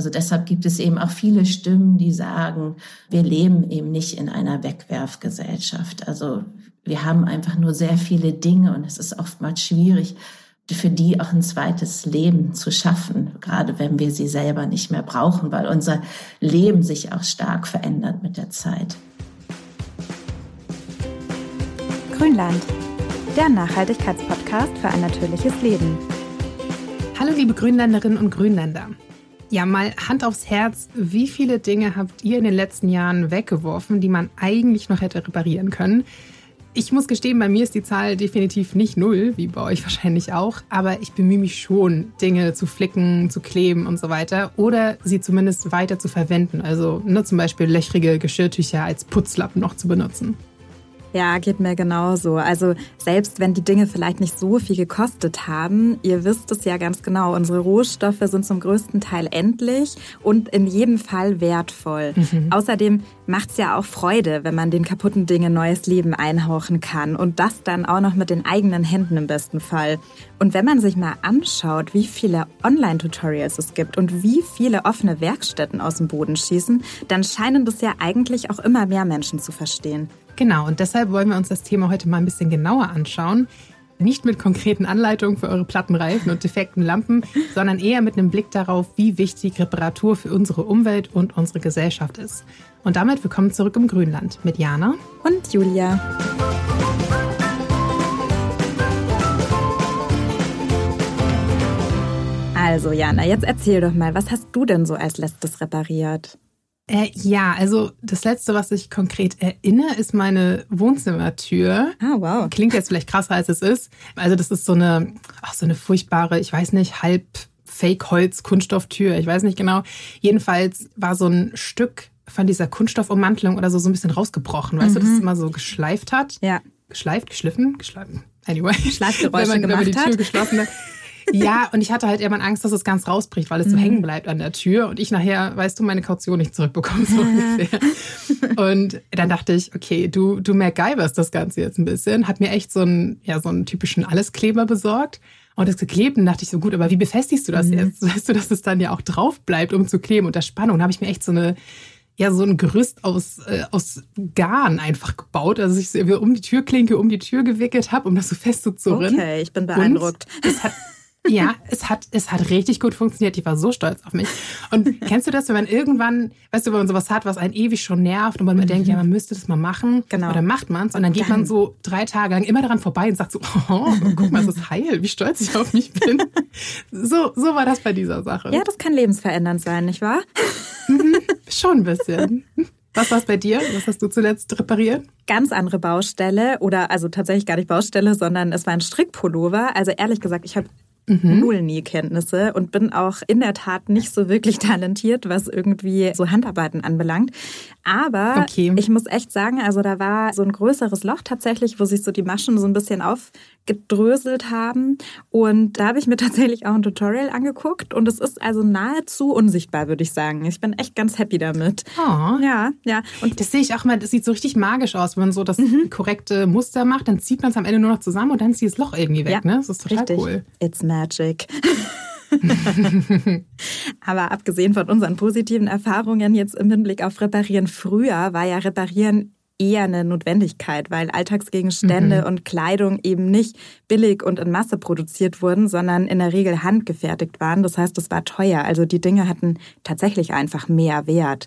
Also deshalb gibt es eben auch viele Stimmen, die sagen, wir leben eben nicht in einer Wegwerfgesellschaft. Also wir haben einfach nur sehr viele Dinge und es ist oftmals schwierig, für die auch ein zweites Leben zu schaffen, gerade wenn wir sie selber nicht mehr brauchen, weil unser Leben sich auch stark verändert mit der Zeit. Grünland, der Nachhaltigkeitspodcast für ein natürliches Leben. Hallo liebe Grünländerinnen und Grünländer. Ja, mal Hand aufs Herz, wie viele Dinge habt ihr in den letzten Jahren weggeworfen, die man eigentlich noch hätte reparieren können? Ich muss gestehen, bei mir ist die Zahl definitiv nicht null, wie bei euch wahrscheinlich auch, aber ich bemühe mich schon, Dinge zu flicken, zu kleben und so weiter oder sie zumindest weiter zu verwenden. Also nur zum Beispiel löchrige Geschirrtücher als Putzlappen noch zu benutzen. Ja, geht mir genauso. Also selbst wenn die Dinge vielleicht nicht so viel gekostet haben, ihr wisst es ja ganz genau, unsere Rohstoffe sind zum größten Teil endlich und in jedem Fall wertvoll. Mhm. Außerdem macht es ja auch Freude, wenn man den kaputten Dingen neues Leben einhauchen kann und das dann auch noch mit den eigenen Händen im besten Fall. Und wenn man sich mal anschaut, wie viele Online-Tutorials es gibt und wie viele offene Werkstätten aus dem Boden schießen, dann scheinen das ja eigentlich auch immer mehr Menschen zu verstehen. Genau, und deshalb wollen wir uns das Thema heute mal ein bisschen genauer anschauen. Nicht mit konkreten Anleitungen für eure Plattenreifen und defekten Lampen, sondern eher mit einem Blick darauf, wie wichtig Reparatur für unsere Umwelt und unsere Gesellschaft ist. Und damit willkommen zurück im Grünland mit Jana und Julia. Also Jana, jetzt erzähl doch mal, was hast du denn so als letztes repariert? Äh, ja, also das Letzte, was ich konkret erinnere, ist meine Wohnzimmertür. Ah, wow. Klingt jetzt vielleicht krasser, als es ist. Also das ist so eine, ach, so eine furchtbare, ich weiß nicht, halb Fake-Holz-Kunststofftür. Ich weiß nicht genau. Jedenfalls war so ein Stück von dieser Kunststoffummantelung oder so so ein bisschen rausgebrochen. Weißt mhm. du, dass es immer so geschleift hat? Ja. Geschleift, geschliffen, geschleifen. Anyway. Schleifgeräusche gemacht wenn man die Tür hat. geschlossen hat. Ja, und ich hatte halt irgendwann Angst, dass es ganz rausbricht, weil es so Mhm. hängen bleibt an der Tür und ich nachher, weißt du, meine Kaution nicht zurückbekomme, so ungefähr. Und dann dachte ich, okay, du, du MacGyverst das Ganze jetzt ein bisschen, hat mir echt so einen, ja, so einen typischen Alleskleber besorgt. Und das geklebt und dachte ich so, gut, aber wie befestigst du das Mhm. jetzt? Weißt du, dass es dann ja auch drauf bleibt, um zu kleben unter Spannung? Da habe ich mir echt so eine, ja, so ein Gerüst aus, äh, aus Garn einfach gebaut, also ich so um die Türklinke, um die Tür gewickelt habe, um das so festzuzurren. Okay, ich bin beeindruckt. Und es hat, ja, es hat, es hat richtig gut funktioniert. Ich war so stolz auf mich. Und kennst du das, wenn man irgendwann, weißt du, wenn man sowas hat, was einen ewig schon nervt und man denkt, ja, man müsste das mal machen. Mhm. Genau. Oder macht man es und dann geht man so drei Tage lang immer daran vorbei und sagt so, oh, guck mal, es ist heil, wie stolz ich auf mich bin. So, so war das bei dieser Sache. Ja, das kann lebensverändernd sein, nicht wahr? Schon ein bisschen. Was war es bei dir? Was hast du zuletzt repariert? Ganz andere Baustelle oder also tatsächlich gar nicht Baustelle, sondern es war ein Strickpullover. Also ehrlich gesagt, ich habe Mhm. null Nähkenntnisse und bin auch in der Tat nicht so wirklich talentiert, was irgendwie so Handarbeiten anbelangt. Aber Okay. ich muss echt sagen, also da war so ein größeres Loch tatsächlich, wo sich so die Maschen so ein bisschen aufgedröselt haben. Und da habe ich mir tatsächlich auch ein Tutorial angeguckt und es ist also nahezu unsichtbar, würde ich sagen. Ich bin echt ganz happy damit. Oh. Ja, ja. Und Das sehe ich auch mal, das sieht so richtig magisch aus, wenn man so das Mhm. korrekte Muster macht, dann zieht man es am Ende nur noch zusammen und dann ist dieses Loch irgendwie weg, Ja, ne? Das ist total Richtig. cool. It's magic. Aber abgesehen von unseren positiven Erfahrungen jetzt im Hinblick auf Reparieren früher, war ja Reparieren eher eine Notwendigkeit, weil Alltagsgegenstände und Kleidung eben nicht billig und in Masse produziert wurden, sondern in der Regel handgefertigt waren. Das heißt, es war teuer. Also die Dinge hatten tatsächlich einfach mehr Wert.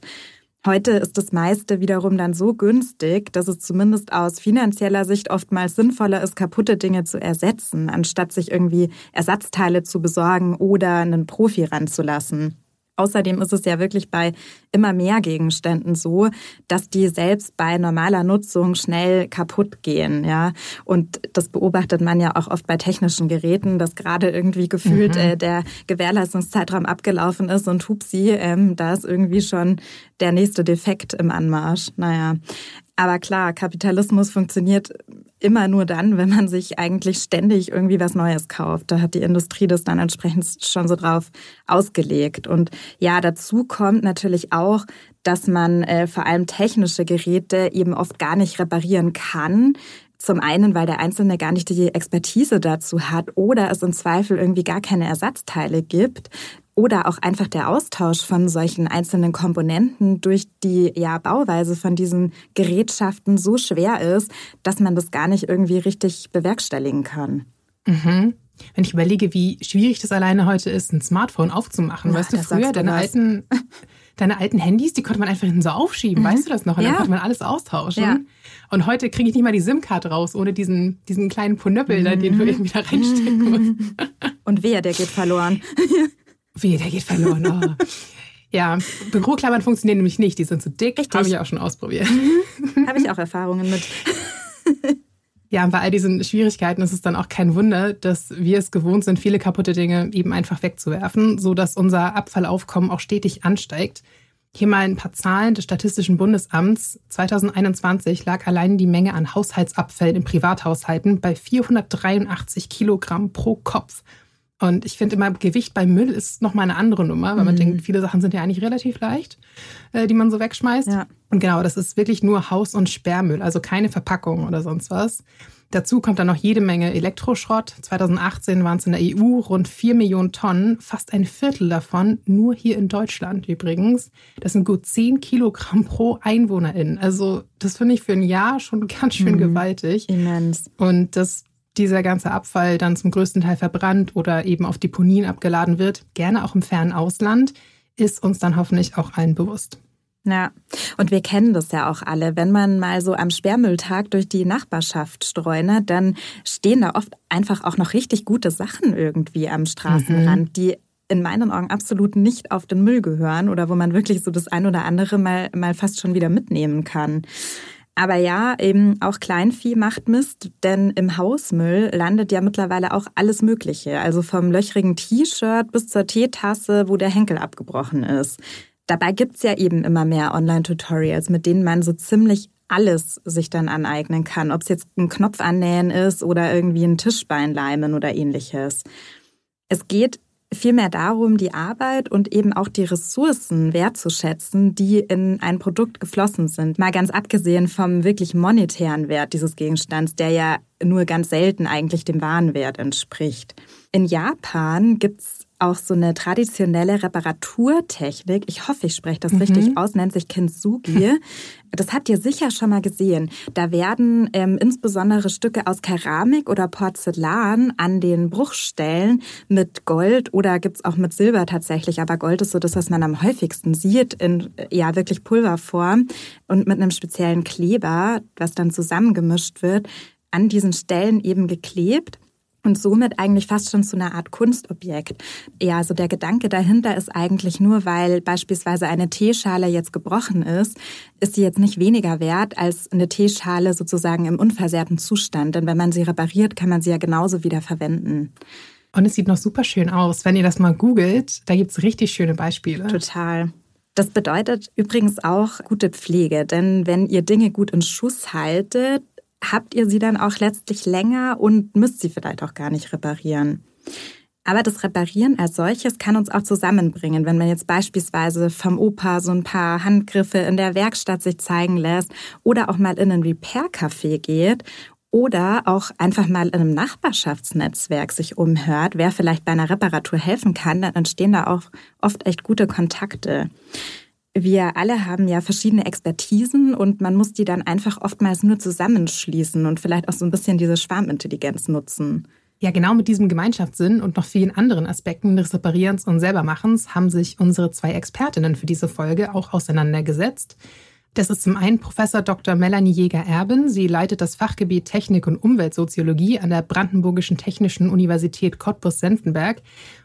Heute ist das meiste wiederum dann so günstig, dass es zumindest aus finanzieller Sicht oftmals sinnvoller ist, kaputte Dinge zu ersetzen, anstatt sich irgendwie Ersatzteile zu besorgen oder einen Profi ranzulassen. Außerdem ist es ja wirklich bei immer mehr Gegenständen so, dass die selbst bei normaler Nutzung schnell kaputt gehen, ja. Und das beobachtet man ja auch oft bei technischen Geräten, dass gerade irgendwie gefühlt äh, der Gewährleistungszeitraum abgelaufen ist und hupsi, ähm, da ist irgendwie schon der nächste Defekt im Anmarsch. Naja. Aber klar, Kapitalismus funktioniert immer nur dann, wenn man sich eigentlich ständig irgendwie was Neues kauft. Da hat die Industrie das dann entsprechend schon so drauf ausgelegt. Und ja, dazu kommt natürlich auch, dass man äh, vor allem technische Geräte eben oft gar nicht reparieren kann. Zum einen, weil der Einzelne gar nicht die Expertise dazu hat oder es im Zweifel irgendwie gar keine Ersatzteile gibt. Oder auch einfach der Austausch von solchen einzelnen Komponenten durch die ja, Bauweise von diesen Gerätschaften so schwer ist, dass man das gar nicht irgendwie richtig bewerkstelligen kann. Mhm. Wenn ich überlege, wie schwierig das alleine heute ist, ein Smartphone aufzumachen. Na, weißt du, früher deine alten, deine alten Handys, die konnte man einfach hinten so aufschieben. Mhm. Weißt du das noch? Und ja. dann konnte man alles austauschen. Ja. Und heute kriege ich nicht mal die SIM-Card raus, ohne diesen, diesen kleinen Ponöppel, mhm. den du irgendwie da reinstecken musst. Und wer, der geht verloren. Wie, der geht verloren. Oh. Ja, Büroklammern funktionieren nämlich nicht. Die sind zu dick. Habe ich auch schon ausprobiert. Mhm. Habe ich auch Erfahrungen mit. Ja, und bei all diesen Schwierigkeiten ist es dann auch kein Wunder, dass wir es gewohnt sind, viele kaputte Dinge eben einfach wegzuwerfen, so dass unser Abfallaufkommen auch stetig ansteigt. Hier mal ein paar Zahlen des Statistischen Bundesamts. 2021 lag allein die Menge an Haushaltsabfällen in Privathaushalten bei 483 Kilogramm pro Kopf. Und ich finde immer, Gewicht beim Müll ist nochmal eine andere Nummer, weil mhm. man denkt, viele Sachen sind ja eigentlich relativ leicht, äh, die man so wegschmeißt. Ja. Und genau, das ist wirklich nur Haus- und Sperrmüll, also keine Verpackung oder sonst was. Dazu kommt dann noch jede Menge Elektroschrott. 2018 waren es in der EU rund 4 Millionen Tonnen, fast ein Viertel davon nur hier in Deutschland übrigens. Das sind gut 10 Kilogramm pro Einwohnerin. Also das finde ich für ein Jahr schon ganz schön mhm. gewaltig. Immens. Und das dieser ganze Abfall dann zum größten Teil verbrannt oder eben auf Deponien abgeladen wird, gerne auch im fernen Ausland, ist uns dann hoffentlich auch allen bewusst. Ja, und wir kennen das ja auch alle. Wenn man mal so am Sperrmülltag durch die Nachbarschaft streunert, dann stehen da oft einfach auch noch richtig gute Sachen irgendwie am Straßenrand, mhm. die in meinen Augen absolut nicht auf den Müll gehören oder wo man wirklich so das ein oder andere mal, mal fast schon wieder mitnehmen kann. Aber ja, eben auch Kleinvieh macht Mist, denn im Hausmüll landet ja mittlerweile auch alles Mögliche. Also vom löchrigen T-Shirt bis zur Teetasse, wo der Henkel abgebrochen ist. Dabei gibt's ja eben immer mehr Online-Tutorials, mit denen man so ziemlich alles sich dann aneignen kann. Ob es jetzt ein Knopf annähen ist oder irgendwie ein Tischbein leimen oder ähnliches. Es geht vielmehr darum, die Arbeit und eben auch die Ressourcen wertzuschätzen, die in ein Produkt geflossen sind. Mal ganz abgesehen vom wirklich monetären Wert dieses Gegenstands, der ja nur ganz selten eigentlich dem Warenwert entspricht. In Japan gibt's auch so eine traditionelle Reparaturtechnik. Ich hoffe, ich spreche das mhm. richtig aus, nennt sich Kintsugi. Das habt ihr sicher schon mal gesehen. Da werden ähm, insbesondere Stücke aus Keramik oder Porzellan an den Bruchstellen mit Gold oder gibt's auch mit Silber tatsächlich, aber Gold ist so das, was man am häufigsten sieht, in ja wirklich Pulverform und mit einem speziellen Kleber, was dann zusammengemischt wird, an diesen Stellen eben geklebt und somit eigentlich fast schon zu einer Art Kunstobjekt. Ja, also der Gedanke dahinter ist eigentlich nur, weil beispielsweise eine Teeschale jetzt gebrochen ist, ist sie jetzt nicht weniger wert als eine Teeschale sozusagen im unversehrten Zustand. Denn wenn man sie repariert, kann man sie ja genauso wieder verwenden. Und es sieht noch super schön aus. Wenn ihr das mal googelt, da gibt's richtig schöne Beispiele. Total. Das bedeutet übrigens auch gute Pflege, denn wenn ihr Dinge gut in Schuss haltet, habt ihr sie dann auch letztlich länger und müsst sie vielleicht auch gar nicht reparieren. Aber das Reparieren als solches kann uns auch zusammenbringen, wenn man jetzt beispielsweise vom Opa so ein paar Handgriffe in der Werkstatt sich zeigen lässt oder auch mal in ein Repair-Café geht oder auch einfach mal in einem Nachbarschaftsnetzwerk sich umhört, wer vielleicht bei einer Reparatur helfen kann, dann entstehen da auch oft echt gute Kontakte. Wir alle haben ja verschiedene Expertisen und man muss die dann einfach oftmals nur zusammenschließen und vielleicht auch so ein bisschen diese Schwarmintelligenz nutzen. Ja, genau mit diesem Gemeinschaftssinn und noch vielen anderen Aspekten des Reparierens und Selbermachens haben sich unsere zwei Expertinnen für diese Folge auch auseinandergesetzt. Das ist zum einen Professor Dr. Melanie Jäger-Erben. Sie leitet das Fachgebiet Technik und Umweltsoziologie an der Brandenburgischen Technischen Universität Cottbus-Senftenberg.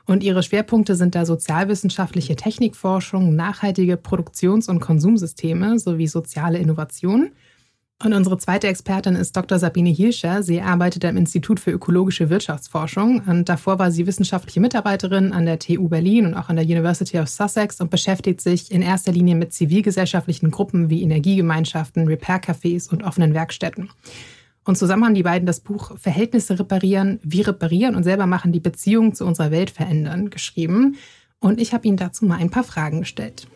Und ihre Schwerpunkte sind da sozialwissenschaftliche Technikforschung, nachhaltige Produktions- und Konsumsysteme sowie soziale Innovation. Und unsere zweite Expertin ist Dr. Sabine Hirscher. Sie arbeitet am Institut für ökologische Wirtschaftsforschung und davor war sie wissenschaftliche Mitarbeiterin an der TU Berlin und auch an der University of Sussex und beschäftigt sich in erster Linie mit zivilgesellschaftlichen Gruppen wie Energiegemeinschaften, Repair-Cafés und offenen Werkstätten. Und zusammen haben die beiden das Buch Verhältnisse reparieren, wie reparieren und selber machen die Beziehung zu unserer Welt verändern geschrieben. Und ich habe ihnen dazu mal ein paar Fragen gestellt.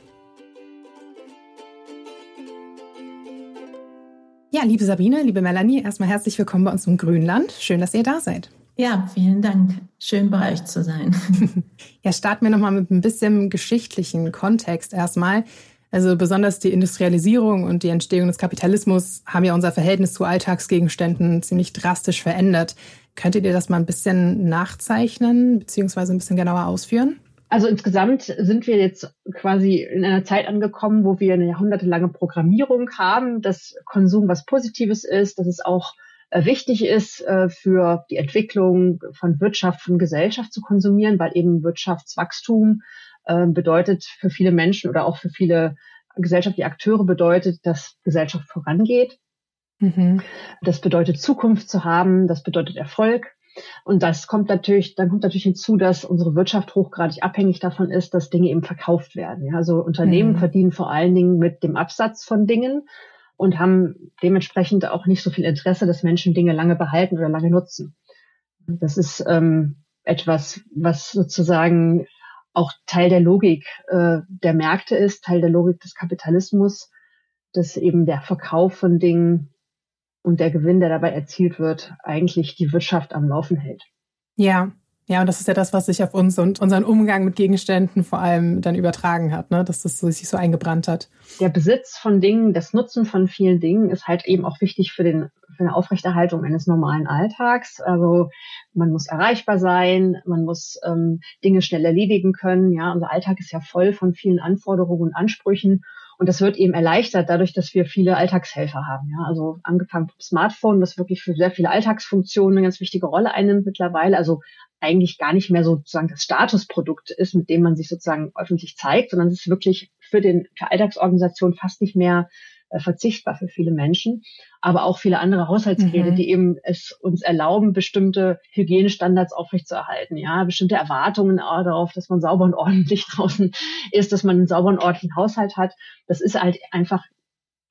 Ja, liebe Sabine, liebe Melanie, erstmal herzlich willkommen bei uns im Grünland. Schön, dass ihr da seid. Ja, vielen Dank. Schön bei euch zu sein. ja, starten wir nochmal mit ein bisschen geschichtlichen Kontext erstmal. Also besonders die Industrialisierung und die Entstehung des Kapitalismus haben ja unser Verhältnis zu Alltagsgegenständen ziemlich drastisch verändert. Könntet ihr das mal ein bisschen nachzeichnen beziehungsweise ein bisschen genauer ausführen? Also insgesamt sind wir jetzt quasi in einer Zeit angekommen, wo wir eine jahrhundertelange Programmierung haben, dass Konsum was Positives ist, dass es auch äh, wichtig ist äh, für die Entwicklung von Wirtschaft, von Gesellschaft zu konsumieren, weil eben Wirtschaftswachstum äh, bedeutet für viele Menschen oder auch für viele gesellschaftliche Akteure bedeutet, dass Gesellschaft vorangeht. Mhm. Das bedeutet Zukunft zu haben, das bedeutet Erfolg. Und das kommt natürlich, dann kommt natürlich hinzu, dass unsere Wirtschaft hochgradig abhängig davon ist, dass Dinge eben verkauft werden. Ja, also Unternehmen mhm. verdienen vor allen Dingen mit dem Absatz von Dingen und haben dementsprechend auch nicht so viel Interesse, dass Menschen Dinge lange behalten oder lange nutzen. Das ist ähm, etwas, was sozusagen auch Teil der Logik äh, der Märkte ist, Teil der Logik des Kapitalismus, dass eben der Verkauf von Dingen und der Gewinn, der dabei erzielt wird, eigentlich die Wirtschaft am Laufen hält. Ja, ja, und das ist ja das, was sich auf uns und unseren Umgang mit Gegenständen vor allem dann übertragen hat, ne? dass das so, sich so eingebrannt hat. Der Besitz von Dingen, das Nutzen von vielen Dingen ist halt eben auch wichtig für, den, für eine Aufrechterhaltung eines normalen Alltags. Also man muss erreichbar sein, man muss ähm, Dinge schnell erledigen können. Ja, unser Alltag ist ja voll von vielen Anforderungen und Ansprüchen. Und das wird eben erleichtert dadurch, dass wir viele Alltagshelfer haben. Ja, also angefangen vom Smartphone, das wirklich für sehr viele Alltagsfunktionen eine ganz wichtige Rolle einnimmt mittlerweile. Also eigentlich gar nicht mehr sozusagen das Statusprodukt ist, mit dem man sich sozusagen öffentlich zeigt, sondern es ist wirklich für den für Alltagsorganisationen fast nicht mehr äh, verzichtbar für viele Menschen, aber auch viele andere Haushaltsgeräte, mhm. die eben es uns erlauben, bestimmte Hygienestandards aufrechtzuerhalten, ja, bestimmte Erwartungen darauf, dass man sauber und ordentlich draußen ist, dass man einen sauberen, ordentlichen Haushalt hat. Das ist halt einfach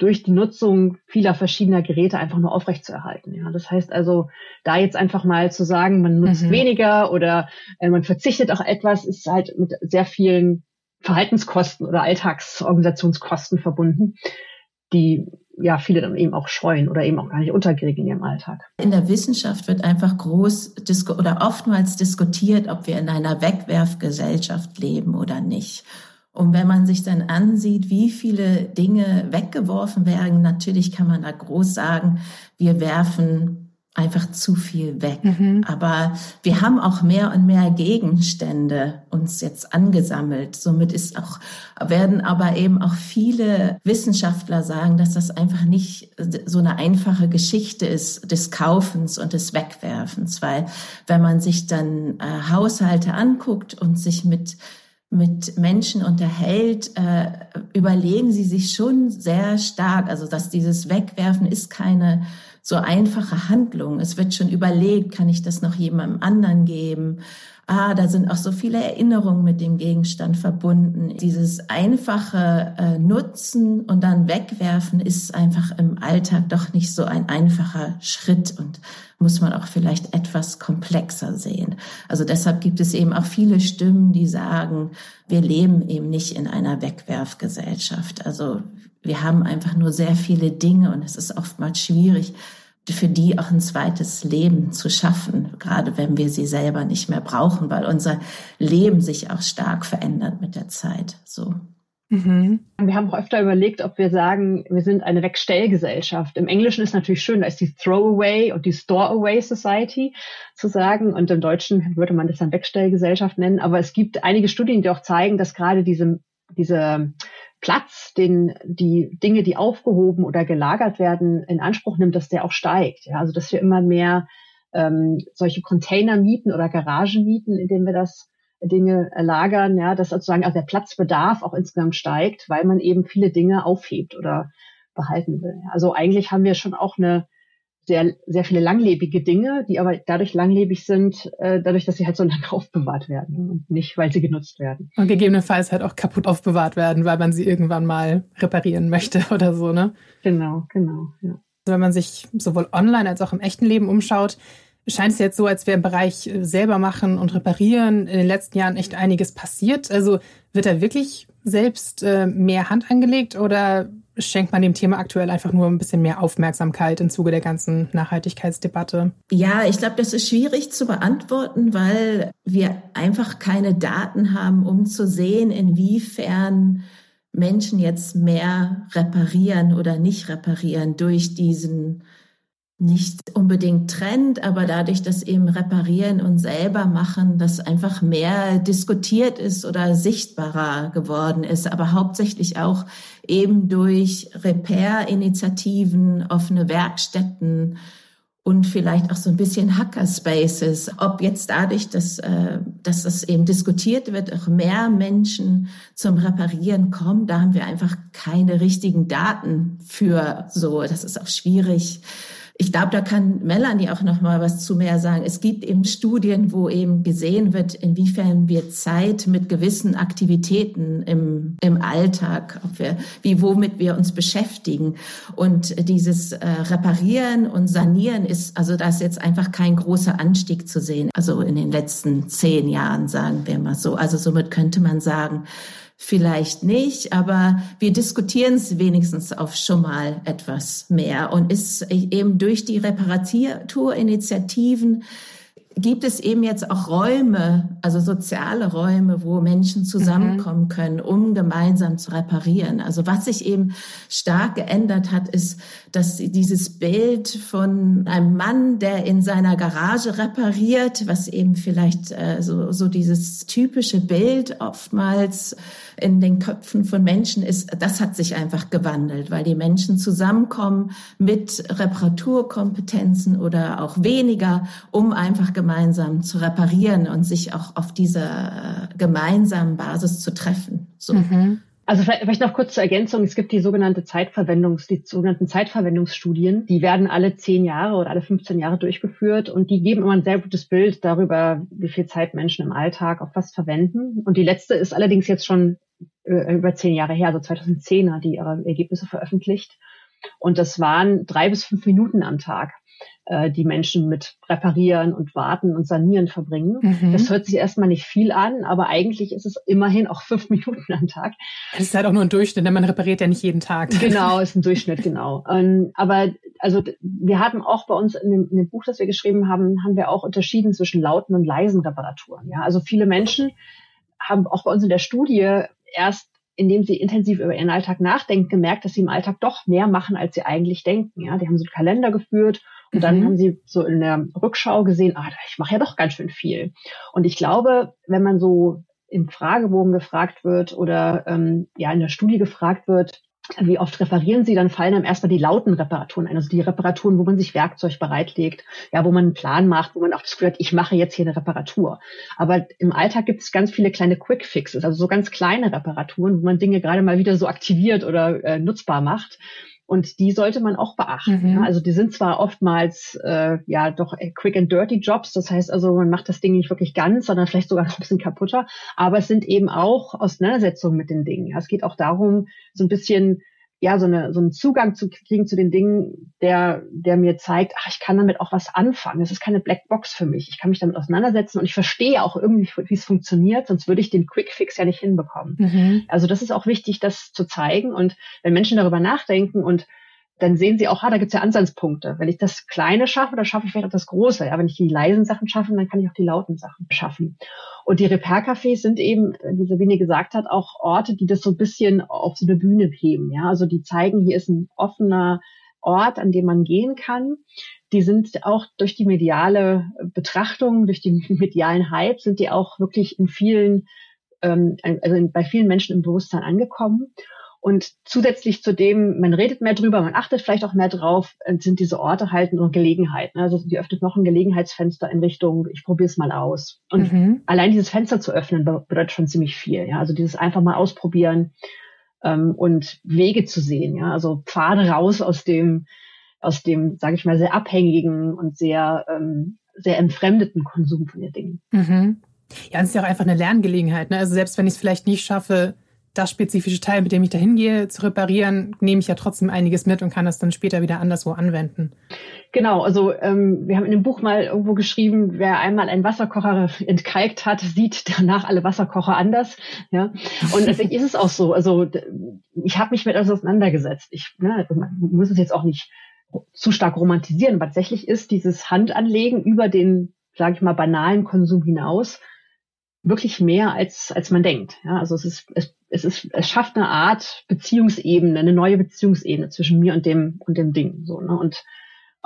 durch die Nutzung vieler verschiedener Geräte einfach nur aufrechtzuerhalten. Ja, das heißt also, da jetzt einfach mal zu sagen, man nutzt mhm. weniger oder äh, man verzichtet auch etwas, ist halt mit sehr vielen Verhaltenskosten oder Alltagsorganisationskosten verbunden die ja viele dann eben auch scheuen oder eben auch gar nicht unterkriegen in ihrem Alltag. In der Wissenschaft wird einfach groß oder oftmals diskutiert, ob wir in einer Wegwerfgesellschaft leben oder nicht. Und wenn man sich dann ansieht, wie viele Dinge weggeworfen werden, natürlich kann man da groß sagen, wir werfen einfach zu viel weg. Mhm. Aber wir haben auch mehr und mehr Gegenstände uns jetzt angesammelt. Somit ist auch, werden aber eben auch viele Wissenschaftler sagen, dass das einfach nicht so eine einfache Geschichte ist des Kaufens und des Wegwerfens. Weil wenn man sich dann äh, Haushalte anguckt und sich mit mit Menschen unterhält, äh, überlegen sie sich schon sehr stark, also dass dieses Wegwerfen ist keine so einfache Handlung. Es wird schon überlegt, kann ich das noch jemandem anderen geben? Ah, da sind auch so viele Erinnerungen mit dem Gegenstand verbunden. Dieses einfache äh, Nutzen und dann wegwerfen ist einfach im Alltag doch nicht so ein einfacher Schritt und muss man auch vielleicht etwas komplexer sehen. Also deshalb gibt es eben auch viele Stimmen, die sagen, wir leben eben nicht in einer Wegwerfgesellschaft. Also wir haben einfach nur sehr viele Dinge und es ist oftmals schwierig, für die auch ein zweites Leben zu schaffen, gerade wenn wir sie selber nicht mehr brauchen, weil unser Leben sich auch stark verändert mit der Zeit. So. Mhm. Wir haben auch öfter überlegt, ob wir sagen, wir sind eine Wegstellgesellschaft. Im Englischen ist natürlich schön, da ist die Throwaway und die Storeaway Society zu sagen. Und im Deutschen würde man das dann Wegstellgesellschaft nennen. Aber es gibt einige Studien, die auch zeigen, dass gerade diese, diese Platz, den die Dinge, die aufgehoben oder gelagert werden, in Anspruch nimmt, dass der auch steigt. Ja, also dass wir immer mehr ähm, solche Container mieten oder Garagen mieten, in denen wir das Dinge lagern, ja, dass sozusagen also der Platzbedarf auch insgesamt steigt, weil man eben viele Dinge aufhebt oder behalten will. Also eigentlich haben wir schon auch eine sehr, sehr viele langlebige Dinge, die aber dadurch langlebig sind, äh, dadurch, dass sie halt so lange aufbewahrt werden und nicht, weil sie genutzt werden. Und gegebenenfalls halt auch kaputt aufbewahrt werden, weil man sie irgendwann mal reparieren möchte oder so, ne? Genau, genau, ja. Also wenn man sich sowohl online als auch im echten Leben umschaut, scheint es jetzt so, als wäre im Bereich äh, selber machen und reparieren in den letzten Jahren echt einiges passiert. Also wird da wirklich selbst äh, mehr Hand angelegt oder schenkt man dem Thema aktuell einfach nur ein bisschen mehr Aufmerksamkeit im Zuge der ganzen Nachhaltigkeitsdebatte? Ja, ich glaube, das ist schwierig zu beantworten, weil wir einfach keine Daten haben, um zu sehen, inwiefern Menschen jetzt mehr reparieren oder nicht reparieren durch diesen nicht unbedingt Trend, aber dadurch, dass eben reparieren und selber machen, das einfach mehr diskutiert ist oder sichtbarer geworden ist, aber hauptsächlich auch eben durch Repair-Initiativen, offene Werkstätten und vielleicht auch so ein bisschen Hackerspaces. Ob jetzt dadurch, dass, äh, dass das eben diskutiert wird, auch mehr Menschen zum Reparieren kommen, da haben wir einfach keine richtigen Daten für so. Das ist auch schwierig ich glaube, da kann Melanie auch noch mal was zu mehr sagen. Es gibt eben Studien, wo eben gesehen wird, inwiefern wir Zeit mit gewissen Aktivitäten im, im Alltag, ob wir, wie womit wir uns beschäftigen. Und dieses äh, Reparieren und Sanieren ist, also da ist jetzt einfach kein großer Anstieg zu sehen. Also in den letzten zehn Jahren, sagen wir mal so. Also somit könnte man sagen, vielleicht nicht, aber wir diskutieren es wenigstens auf schon mal etwas mehr und ist eben durch die Reparaturinitiativen gibt es eben jetzt auch Räume, also soziale Räume, wo Menschen zusammenkommen mhm. können, um gemeinsam zu reparieren. Also was sich eben stark geändert hat, ist, dass dieses Bild von einem Mann, der in seiner Garage repariert, was eben vielleicht äh, so, so dieses typische Bild oftmals in den Köpfen von Menschen ist, das hat sich einfach gewandelt, weil die Menschen zusammenkommen mit Reparaturkompetenzen oder auch weniger, um einfach gemeinsam zu reparieren und sich auch auf dieser gemeinsamen Basis zu treffen. So. Mhm. Also vielleicht, noch kurz zur Ergänzung. Es gibt die sogenannte Zeitverwendungs, die sogenannten Zeitverwendungsstudien. Die werden alle zehn Jahre oder alle 15 Jahre durchgeführt und die geben immer ein sehr gutes Bild darüber, wie viel Zeit Menschen im Alltag auf was verwenden. Und die letzte ist allerdings jetzt schon äh, über zehn Jahre her, also 2010 hat die ihre Ergebnisse veröffentlicht. Und das waren drei bis fünf Minuten am Tag, äh, die Menschen mit Reparieren und Warten und Sanieren verbringen. Mhm. Das hört sich erstmal nicht viel an, aber eigentlich ist es immerhin auch fünf Minuten am Tag. Das ist halt auch nur ein Durchschnitt, denn man repariert ja nicht jeden Tag. Genau, ist ein Durchschnitt, genau. Ähm, aber also wir haben auch bei uns in dem, in dem Buch, das wir geschrieben haben, haben wir auch unterschieden zwischen lauten und leisen Reparaturen. Ja, also viele Menschen haben auch bei uns in der Studie erst indem sie intensiv über ihren Alltag nachdenken, gemerkt, dass sie im Alltag doch mehr machen, als sie eigentlich denken. Ja, die haben so einen Kalender geführt und mhm. dann haben sie so in der Rückschau gesehen, ah, ich mache ja doch ganz schön viel. Und ich glaube, wenn man so im Fragebogen gefragt wird oder ähm, ja in der Studie gefragt wird, wie oft reparieren Sie, dann fallen einem erstmal die lauten Reparaturen ein, also die Reparaturen, wo man sich Werkzeug bereitlegt, ja, wo man einen Plan macht, wo man auch das Gefühl hat, ich mache jetzt hier eine Reparatur. Aber im Alltag gibt es ganz viele kleine Quick Fixes, also so ganz kleine Reparaturen, wo man Dinge gerade mal wieder so aktiviert oder äh, nutzbar macht. Und die sollte man auch beachten. Mhm. Ja? Also die sind zwar oftmals äh, ja doch quick and dirty Jobs, das heißt also, man macht das Ding nicht wirklich ganz, sondern vielleicht sogar noch ein bisschen kaputter, aber es sind eben auch Auseinandersetzungen mit den Dingen. Ja? Es geht auch darum, so ein bisschen ja, so, eine, so einen Zugang zu kriegen zu den Dingen, der, der mir zeigt, ach, ich kann damit auch was anfangen. Es ist keine Blackbox für mich. Ich kann mich damit auseinandersetzen und ich verstehe auch irgendwie, wie es funktioniert, sonst würde ich den Quick-Fix ja nicht hinbekommen. Mhm. Also das ist auch wichtig, das zu zeigen. Und wenn Menschen darüber nachdenken und dann sehen sie auch, ah, da gibt's ja Ansatzpunkte. Wenn ich das Kleine schaffe, dann schaffe ich vielleicht auch das Große. Ja, wenn ich die leisen Sachen schaffe, dann kann ich auch die lauten Sachen schaffen. Und die Repair-Cafés sind eben, wie Sabine gesagt hat, auch Orte, die das so ein bisschen auf so eine Bühne heben. Ja, also die zeigen, hier ist ein offener Ort, an dem man gehen kann. Die sind auch durch die mediale Betrachtung, durch den medialen Hype, sind die auch wirklich in vielen, ähm, also bei vielen Menschen im Bewusstsein angekommen. Und zusätzlich zu dem, man redet mehr drüber, man achtet vielleicht auch mehr drauf, äh, sind diese Orte halt nur Gelegenheiten. Also die öffnet noch ein Gelegenheitsfenster in Richtung, ich probiere es mal aus. Und mhm. allein dieses Fenster zu öffnen bedeutet schon ziemlich viel. Ja? Also dieses einfach mal ausprobieren ähm, und Wege zu sehen. Ja? Also Pfade raus aus dem, aus dem, sage ich mal, sehr abhängigen und sehr, ähm, sehr entfremdeten Konsum von den Dingen. Mhm. Ja, es ist ja auch einfach eine Lerngelegenheit. Ne? Also selbst wenn ich es vielleicht nicht schaffe, das spezifische Teil, mit dem ich da hingehe, zu reparieren, nehme ich ja trotzdem einiges mit und kann das dann später wieder anderswo anwenden. Genau, also ähm, wir haben in dem Buch mal irgendwo geschrieben, wer einmal einen Wasserkocher entkalkt hat, sieht danach alle Wasserkocher anders. Ja, und deswegen ist es auch so. Also ich habe mich mit etwas auseinandergesetzt. Ich ne, man muss es jetzt auch nicht zu stark romantisieren, tatsächlich ist dieses Handanlegen über den, sage ich mal, banalen Konsum hinaus wirklich mehr als als man denkt. Ja, also es ist es, es ist es schafft eine Art Beziehungsebene, eine neue Beziehungsebene zwischen mir und dem und dem Ding so. Ne? Und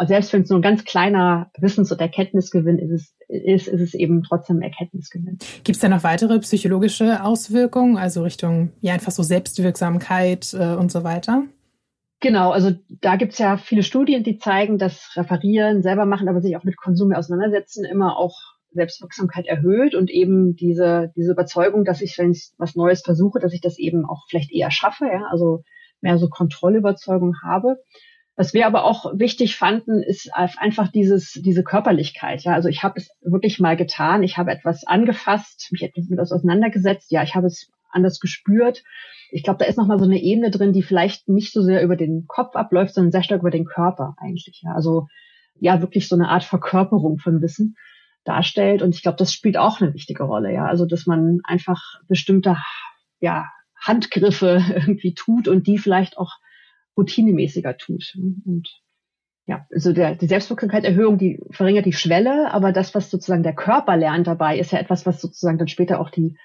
selbst wenn es nur ein ganz kleiner Wissens- und Erkenntnisgewinn ist, ist, ist es eben trotzdem Erkenntnisgewinn. Gibt es da noch weitere psychologische Auswirkungen, also Richtung ja einfach so Selbstwirksamkeit äh, und so weiter? Genau, also da gibt's ja viele Studien, die zeigen, dass Reparieren, selber machen, aber sich auch mit Konsum auseinandersetzen, immer auch Selbstwirksamkeit erhöht und eben diese, diese Überzeugung, dass ich, wenn ich was Neues versuche, dass ich das eben auch vielleicht eher schaffe, ja, also mehr so Kontrollüberzeugung habe. Was wir aber auch wichtig fanden, ist einfach dieses, diese Körperlichkeit. Ja, also ich habe es wirklich mal getan. Ich habe etwas angefasst, mich etwas mit auseinandergesetzt. Ja, ich habe es anders gespürt. Ich glaube, da ist noch mal so eine Ebene drin, die vielleicht nicht so sehr über den Kopf abläuft, sondern sehr stark über den Körper eigentlich. Ja, also ja, wirklich so eine Art Verkörperung von Wissen darstellt. Und ich glaube, das spielt auch eine wichtige Rolle. Ja, also dass man einfach bestimmte ja Handgriffe irgendwie tut und die vielleicht auch routinemäßiger tut. Und ja, also der, die Selbstwirksamkeitserhöhung, die verringert die Schwelle, aber das, was sozusagen der Körper lernt dabei, ist ja etwas, was sozusagen dann später auch die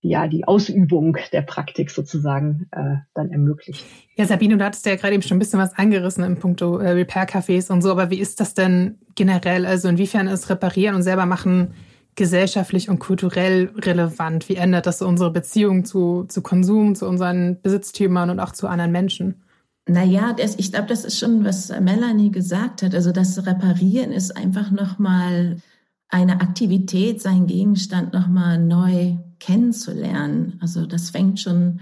ja, die Ausübung der Praktik sozusagen äh, dann ermöglicht. Ja, Sabine, du hattest ja gerade eben schon ein bisschen was angerissen im Punkto äh, Repair-Cafés und so, aber wie ist das denn generell? Also inwiefern ist Reparieren und selber machen gesellschaftlich und kulturell relevant? Wie ändert das so unsere Beziehung zu, zu Konsum, zu unseren Besitztümern und auch zu anderen Menschen? Naja, das, ich glaube, das ist schon, was Melanie gesagt hat. Also das Reparieren ist einfach nochmal eine Aktivität, sein Gegenstand nochmal neu kennenzulernen. Also das fängt schon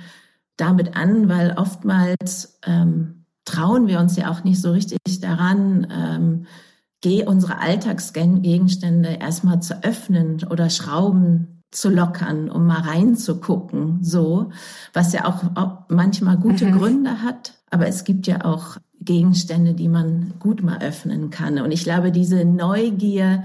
damit an, weil oftmals ähm, trauen wir uns ja auch nicht so richtig daran, ähm, geh unsere Alltagsgegenstände erstmal zu öffnen oder Schrauben zu lockern, um mal reinzugucken, so, was ja auch manchmal gute mhm. Gründe hat, aber es gibt ja auch Gegenstände, die man gut mal öffnen kann. Und ich glaube, diese Neugier,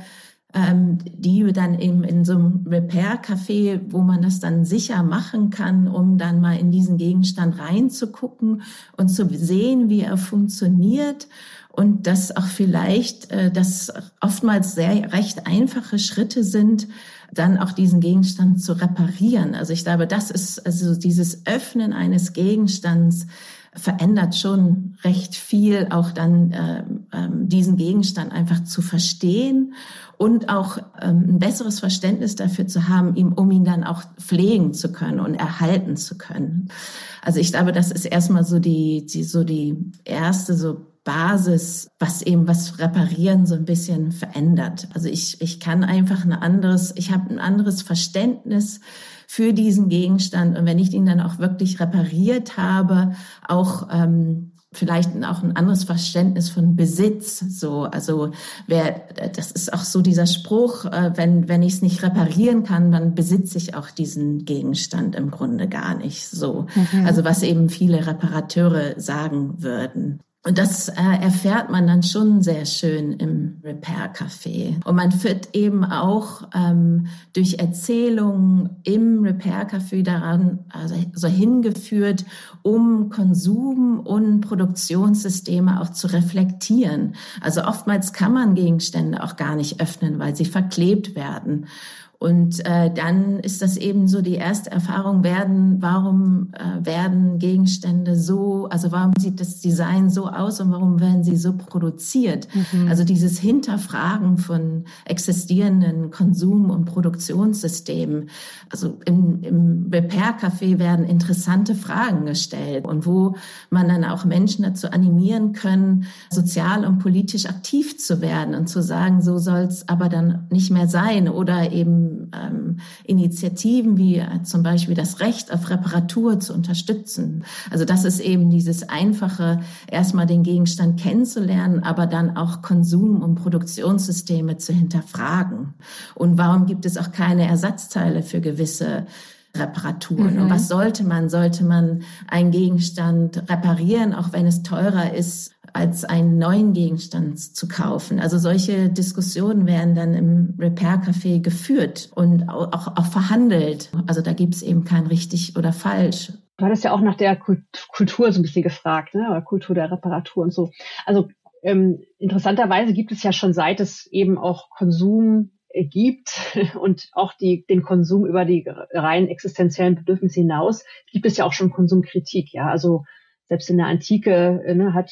ähm, die dann eben in so einem Repair-Café, wo man das dann sicher machen kann, um dann mal in diesen Gegenstand reinzugucken und zu sehen, wie er funktioniert und dass auch vielleicht äh, das oftmals sehr recht einfache Schritte sind, dann auch diesen Gegenstand zu reparieren. Also ich glaube, das ist also dieses Öffnen eines Gegenstands verändert schon recht viel, auch dann äh, äh, diesen Gegenstand einfach zu verstehen und auch ähm, ein besseres Verständnis dafür zu haben, ihm, um ihn dann auch pflegen zu können und erhalten zu können. Also ich glaube, das ist erstmal so die, die so die erste so Basis, was eben was Reparieren so ein bisschen verändert. Also ich, ich kann einfach ein anderes, ich habe ein anderes Verständnis für diesen Gegenstand und wenn ich ihn dann auch wirklich repariert habe, auch ähm, vielleicht auch ein anderes Verständnis von Besitz. So, also wer, das ist auch so dieser Spruch, äh, wenn wenn ich es nicht reparieren kann, dann besitze ich auch diesen Gegenstand im Grunde gar nicht. So, mhm. also was eben viele Reparateure sagen würden. Und das äh, erfährt man dann schon sehr schön im Repair-Café. Und man wird eben auch ähm, durch Erzählungen im Repair-Café daran also so hingeführt, um Konsum und Produktionssysteme auch zu reflektieren. Also oftmals kann man Gegenstände auch gar nicht öffnen, weil sie verklebt werden. Und äh, dann ist das eben so die erste Erfahrung werden, warum äh, werden Gegenstände so, also warum sieht das Design so aus und warum werden sie so produziert? Mhm. Also dieses Hinterfragen von existierenden Konsum- und Produktionssystemen. Also im, im Repair-Café werden interessante Fragen gestellt und wo man dann auch Menschen dazu animieren können, sozial und politisch aktiv zu werden und zu sagen, so soll es aber dann nicht mehr sein oder eben ähm, Initiativen wie äh, zum Beispiel das Recht auf Reparatur zu unterstützen. Also das ist eben dieses einfache, erstmal den Gegenstand kennenzulernen, aber dann auch Konsum- und Produktionssysteme zu hinterfragen. Und warum gibt es auch keine Ersatzteile für gewisse Reparaturen. Mhm. Und was sollte man? Sollte man einen Gegenstand reparieren, auch wenn es teurer ist, als einen neuen Gegenstand zu kaufen? Also solche Diskussionen werden dann im Repair-Café geführt und auch, auch verhandelt. Also da gibt es eben kein richtig oder falsch. Du hattest ja auch nach der Kultur so ein bisschen gefragt, ne? oder Kultur der Reparatur und so. Also ähm, interessanterweise gibt es ja schon seit es eben auch Konsum gibt und auch die, den Konsum über die rein existenziellen Bedürfnisse hinaus, gibt es ja auch schon Konsumkritik. Ja, also selbst in der Antike ne, hat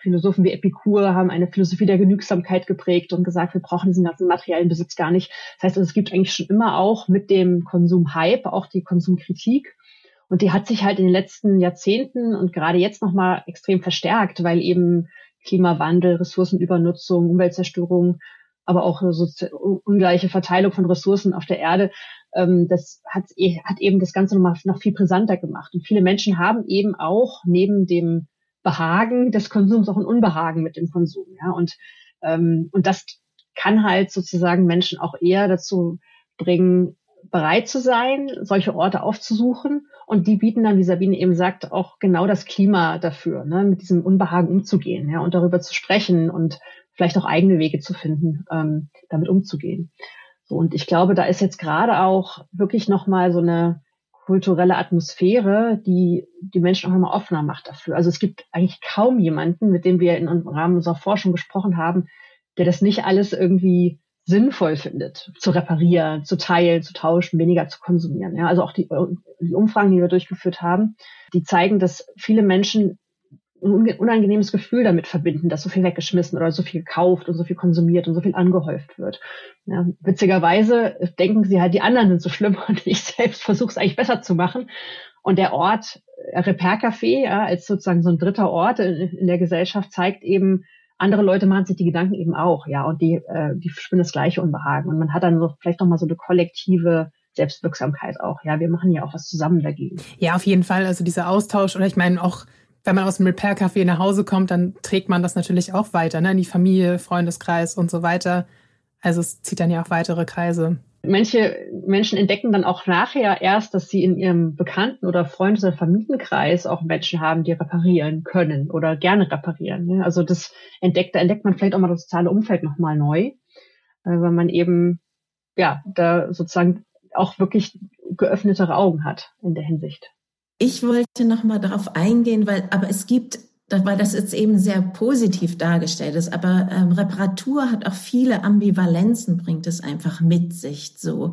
Philosophen wie Epikur haben eine Philosophie der Genügsamkeit geprägt und gesagt, wir brauchen diesen ganzen materiellen Besitz gar nicht. Das heißt, also, es gibt eigentlich schon immer auch mit dem Konsumhype auch die Konsumkritik. Und die hat sich halt in den letzten Jahrzehnten und gerade jetzt nochmal extrem verstärkt, weil eben Klimawandel, Ressourcenübernutzung, Umweltzerstörung aber auch so ungleiche Verteilung von Ressourcen auf der Erde, ähm, das hat, e, hat eben das Ganze nochmal noch viel brisanter gemacht. Und viele Menschen haben eben auch neben dem Behagen des Konsums auch ein Unbehagen mit dem Konsum. Ja? Und, ähm, und das kann halt sozusagen Menschen auch eher dazu bringen, bereit zu sein, solche Orte aufzusuchen. Und die bieten dann, wie Sabine eben sagt, auch genau das Klima dafür, ne, mit diesem Unbehagen umzugehen, ja, und darüber zu sprechen und vielleicht auch eigene Wege zu finden, ähm, damit umzugehen. Und ich glaube, da ist jetzt gerade auch wirklich nochmal so eine kulturelle Atmosphäre, die die Menschen auch nochmal offener macht dafür. Also es gibt eigentlich kaum jemanden, mit dem wir in, im Rahmen unserer Forschung gesprochen haben, der das nicht alles irgendwie sinnvoll findet, zu reparieren, zu teilen, zu tauschen, weniger zu konsumieren. Ja, also auch die, die Umfragen, die wir durchgeführt haben, die zeigen, dass viele Menschen ein unangenehmes Gefühl damit verbinden, dass so viel weggeschmissen oder so viel gekauft und so viel konsumiert und so viel angehäuft wird. Ja, witzigerweise denken sie halt, die anderen sind so schlimm und ich selbst versuche es eigentlich besser zu machen. Und der Ort äh, Repair Café ja, als sozusagen so ein dritter Ort in, in, der Gesellschaft zeigt eben, andere Leute machen sich die Gedanken eben auch, ja, und die, äh, die spüren das gleiche Unbehagen. Und man hat dann so vielleicht nochmal so eine kollektive Selbstwirksamkeit auch. Ja, wir machen ja auch was zusammen dagegen. Ja, auf jeden Fall. Also dieser Austausch oder ich meine auch wenn man aus dem Repair-Café nach Hause kommt, dann trägt man das natürlich auch weiter, ne? in die Familie, Freundeskreis und so weiter. Also es zieht dann ja auch weitere Kreise. Manche Menschen entdecken dann auch nachher erst, dass sie in ihrem Bekannten- oder Freundes- oder Familienkreis auch Menschen haben, die reparieren können oder gerne reparieren. Ne? Also das entdeckt, da entdeckt man vielleicht auch mal das soziale Umfeld nochmal neu, äh, weil man eben ja da sozusagen auch wirklich geöffnetere Augen hat in der Hinsicht. Ich wollte noch mal darauf eingehen, weil aber es gibt weil das jetzt eben sehr positiv dargestellt ist. Aber ähm, Reparatur hat auch viele Ambivalenzen, bringt es einfach mit sich. So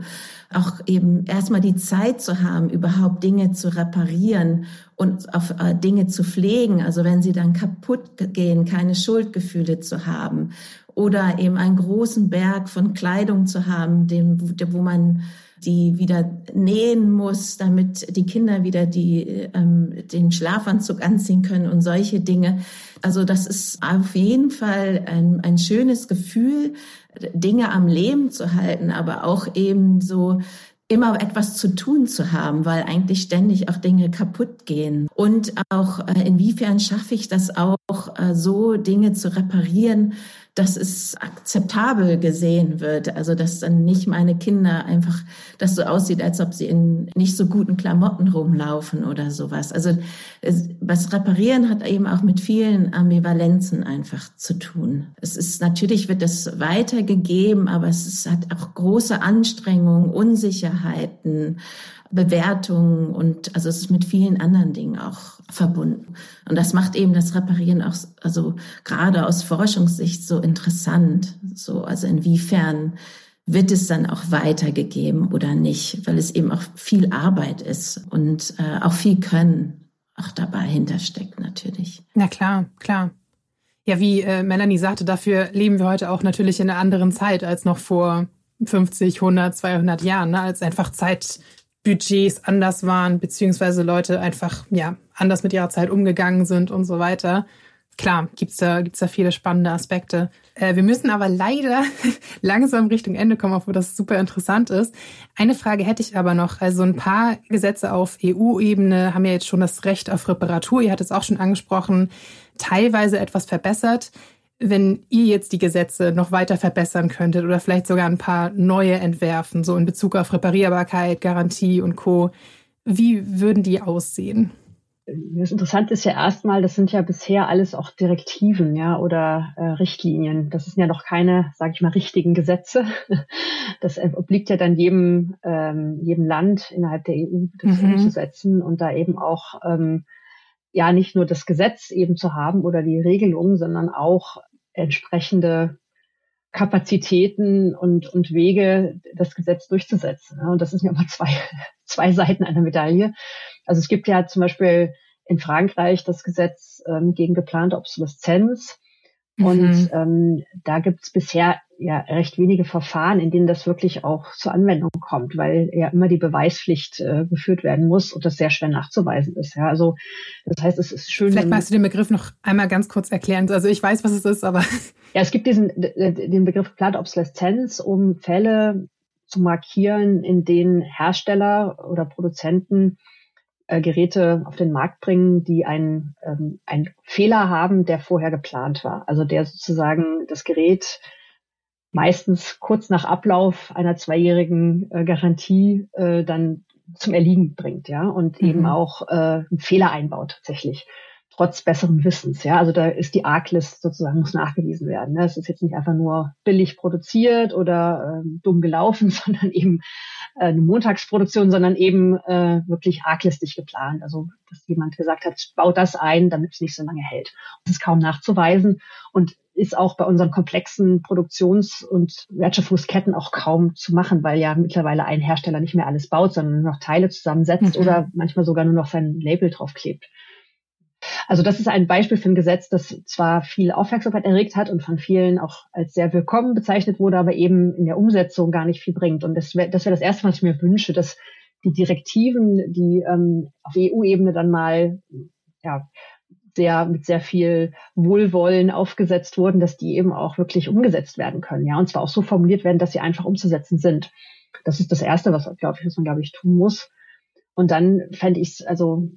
auch eben erstmal die Zeit zu haben, überhaupt Dinge zu reparieren und auf äh, Dinge zu pflegen. Also wenn sie dann kaputt gehen, keine Schuldgefühle zu haben oder eben einen großen Berg von Kleidung zu haben, dem, wo man die wieder nähen muss, damit die Kinder wieder die, ähm, den Schlafanzug anziehen können und solche Dinge. Also das ist auf jeden Fall ein, ein schönes Gefühl, Dinge am Leben zu halten, aber auch eben so immer etwas zu tun zu haben, weil eigentlich ständig auch Dinge kaputt gehen. Und auch äh, inwiefern schaffe ich das auch, äh, so Dinge zu reparieren, dass es akzeptabel gesehen wird. Also dass dann nicht meine Kinder einfach das so aussieht, als ob sie in nicht so guten Klamotten rumlaufen oder sowas. Also was reparieren hat eben auch mit vielen Ambivalenzen einfach zu tun. Es ist natürlich wird es weitergegeben, aber es ist, hat auch große Anstrengungen, Unsicherheiten. Bewertungen und also es ist mit vielen anderen Dingen auch verbunden. Und das macht eben das Reparieren auch, also gerade aus Forschungssicht so interessant. So, also inwiefern wird es dann auch weitergegeben oder nicht, weil es eben auch viel Arbeit ist und äh, auch viel Können auch dabei hintersteckt natürlich. Na klar, klar. Ja, wie äh, Melanie sagte, dafür leben wir heute auch natürlich in einer anderen Zeit als noch vor 50, 100, 200 Jahren, ne? als einfach Zeit Budgets anders waren, beziehungsweise Leute einfach ja anders mit ihrer Zeit umgegangen sind und so weiter. Klar, gibt's da, gibt's da viele spannende Aspekte. Äh, wir müssen aber leider langsam Richtung Ende kommen, obwohl das super interessant ist. Eine Frage hätte ich aber noch. Also ein paar Gesetze auf EU-Ebene haben ja jetzt schon das Recht auf Reparatur. Ihr hattet es auch schon angesprochen, teilweise etwas verbessert. Wenn ihr jetzt die Gesetze noch weiter verbessern könntet oder vielleicht sogar ein paar neue entwerfen, so in Bezug auf Reparierbarkeit, Garantie und Co., wie würden die aussehen? Das Interessante ist ja erstmal, das sind ja bisher alles auch Direktiven, ja, oder äh, Richtlinien. Das sind ja noch keine, sage ich mal, richtigen Gesetze. Das obliegt ja dann jedem, ähm, jedem Land innerhalb der EU, das mhm. umzusetzen und da eben auch ähm, ja nicht nur das Gesetz eben zu haben oder die Regelung, sondern auch entsprechende Kapazitäten und, und Wege, das Gesetz durchzusetzen. Und das sind ja immer zwei, zwei Seiten einer Medaille. Also es gibt ja zum Beispiel in Frankreich das Gesetz ähm, gegen geplante Obsoleszenz. Und mhm. ähm, da gibt es bisher ja recht wenige Verfahren, in denen das wirklich auch zur Anwendung kommt, weil ja immer die Beweispflicht äh, geführt werden muss und das sehr schwer nachzuweisen ist. Ja, also das heißt, es ist schön. Vielleicht magst du den Begriff noch einmal ganz kurz erklären. Also ich weiß, was es ist, aber ja, es gibt diesen den Begriff geplante Obsoleszenz, um Fälle zu markieren, in denen Hersteller oder Produzenten äh, Geräte auf den Markt bringen, die einen, ähm, einen Fehler haben, der vorher geplant war. Also der sozusagen das Gerät meistens kurz nach Ablauf einer zweijährigen äh, Garantie äh, dann zum Erliegen bringt, ja, und mhm. eben auch äh, einen Fehler einbaut tatsächlich trotz besseren Wissens. Ja, also da ist die Arglist sozusagen muss nachgewiesen werden. Ne? Es ist jetzt nicht einfach nur billig produziert oder äh, dumm gelaufen, sondern eben äh, eine Montagsproduktion, sondern eben äh, wirklich arglistig geplant. Also dass jemand gesagt hat, baut das ein, damit es nicht so lange hält. Das ist kaum nachzuweisen und ist auch bei unseren komplexen Produktions- und Wertschöpfungsketten auch kaum zu machen, weil ja mittlerweile ein Hersteller nicht mehr alles baut, sondern nur noch Teile zusammensetzt mhm. oder manchmal sogar nur noch sein Label draufklebt. Also das ist ein Beispiel für ein Gesetz, das zwar viel Aufmerksamkeit erregt hat und von vielen auch als sehr willkommen bezeichnet wurde, aber eben in der Umsetzung gar nicht viel bringt. Und das wäre das, wär das Erste, was ich mir wünsche, dass die Direktiven, die ähm, auf EU-Ebene dann mal ja, sehr mit sehr viel Wohlwollen aufgesetzt wurden, dass die eben auch wirklich umgesetzt werden können, ja, und zwar auch so formuliert werden, dass sie einfach umzusetzen sind. Das ist das Erste, was glaube ich, was man glaube ich tun muss. Und dann fände ich es also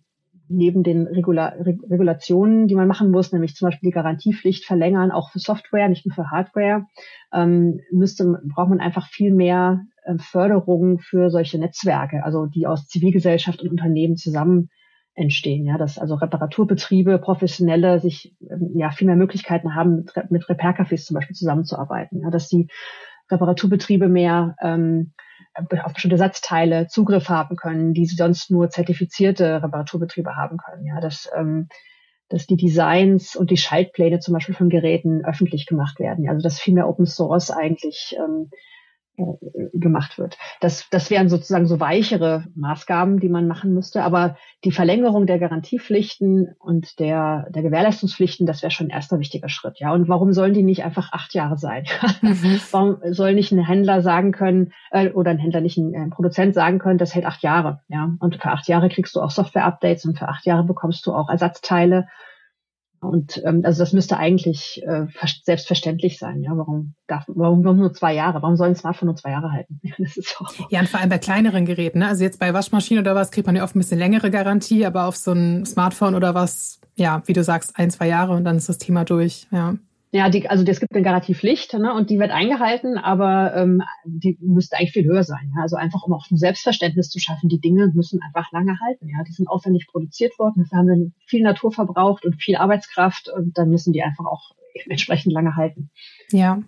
neben den Regula Regulationen, die man machen muss, nämlich zum Beispiel die Garantiepflicht verlängern, auch für Software, nicht nur für Hardware, ähm, müsste, braucht man einfach viel mehr äh, Förderung für solche Netzwerke, also die aus Zivilgesellschaft und Unternehmen zusammen entstehen, ja, dass also Reparaturbetriebe, Professionelle sich ähm, ja viel mehr Möglichkeiten haben, mit, mit Repair-Cafés zum Beispiel zusammenzuarbeiten, ja, dass die Reparaturbetriebe mehr ähm, auf bestimmte Satzteile Zugriff haben können, die sonst nur zertifizierte Reparaturbetriebe haben können. Ja, dass, ähm, dass die Designs und die Schaltpläne zum Beispiel von Geräten öffentlich gemacht werden. Also dass viel mehr Open Source eigentlich ähm, äh, gemacht wird. Das, das wären sozusagen so weichere Maßgaben, die man machen müsste. Aber die Verlängerung der Garantiepflichten und der, der Gewährleistungspflichten, das wäre schon ein erster wichtiger Schritt. Ja, und warum sollen die nicht einfach acht Jahre sein? Mhm. warum soll nicht ein Händler sagen können äh, oder ein Händler nicht ein, ein Produzent sagen können, das hält acht Jahre. Ja, und für acht Jahre kriegst du auch Software-Updates und für acht Jahre bekommst du auch Ersatzteile und ähm, also das müsste eigentlich äh, selbstverständlich sein. Ja, warum darf, warum, warum nur zwei Jahre? Warum sollen Smartphone nur zwei Jahre halten? Das ist auch ja, und vor allem bei kleineren Geräten. Ne? Also jetzt bei Waschmaschinen oder was kriegt man ja oft ein bisschen längere Garantie, aber auf so ein Smartphone oder was, ja, wie du sagst, ein, zwei Jahre und dann ist das Thema durch. Ja. Ja, die, also es gibt eine Garantierpflicht ne, und die wird eingehalten, aber ähm, die müsste eigentlich viel höher sein. Ja? Also einfach, um auch ein Selbstverständnis zu schaffen, die Dinge müssen einfach lange halten. Ja, Die sind aufwendig produziert worden, dafür haben wir viel Natur verbraucht und viel Arbeitskraft und dann müssen die einfach auch entsprechend lange halten. Ja.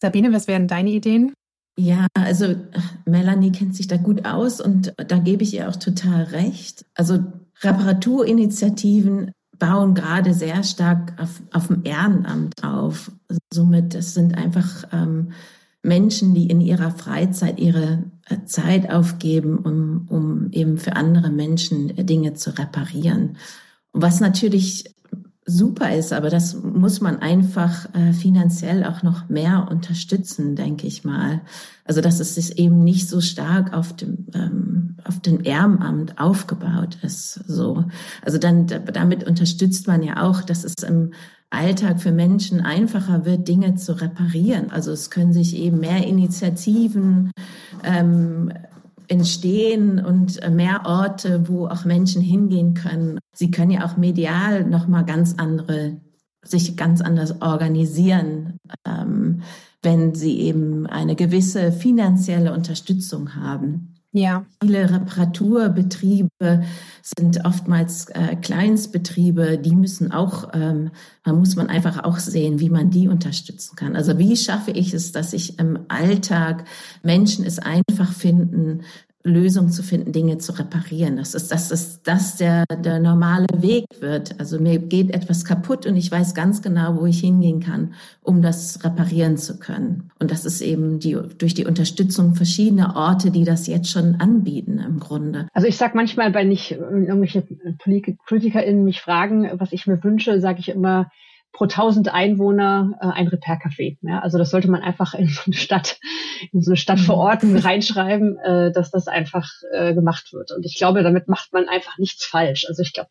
Sabine, was wären deine Ideen? Ja, also Melanie kennt sich da gut aus und da gebe ich ihr auch total recht. Also Reparaturinitiativen bauen gerade sehr stark auf, auf dem Ehrenamt auf. Somit, es sind einfach ähm, Menschen, die in ihrer Freizeit ihre äh, Zeit aufgeben, um, um eben für andere Menschen Dinge zu reparieren. Was natürlich super ist, aber das muss man einfach äh, finanziell auch noch mehr unterstützen, denke ich mal. Also dass es sich eben nicht so stark auf dem ähm, auf dem Ehrenamt aufgebaut ist. So, also dann damit unterstützt man ja auch, dass es im Alltag für Menschen einfacher wird, Dinge zu reparieren. Also es können sich eben mehr Initiativen ähm, entstehen und mehr Orte, wo auch Menschen hingehen können. Sie können ja auch medial noch mal ganz andere sich ganz anders organisieren, ähm, wenn sie eben eine gewisse finanzielle Unterstützung haben. Ja. Viele Reparaturbetriebe sind oftmals äh, Kleinstbetriebe, die müssen auch, ähm, da muss man einfach auch sehen, wie man die unterstützen kann. Also wie schaffe ich es, dass ich im Alltag Menschen es einfach finden, Lösung zu finden, Dinge zu reparieren. Das ist, das ist, das der, der normale Weg wird. Also mir geht etwas kaputt und ich weiß ganz genau, wo ich hingehen kann, um das reparieren zu können. Und das ist eben die, durch die Unterstützung verschiedener Orte, die das jetzt schon anbieten im Grunde. Also ich sage manchmal, wenn ich irgendwelche PolitikerInnen mich fragen, was ich mir wünsche, sage ich immer, pro 1000 Einwohner äh, ein Repair-Café. Ja, also das sollte man einfach in so eine Stadt, in so eine Stadt vor Ort reinschreiben, äh, dass das einfach äh, gemacht wird. Und ich glaube, damit macht man einfach nichts falsch. Also ich glaube,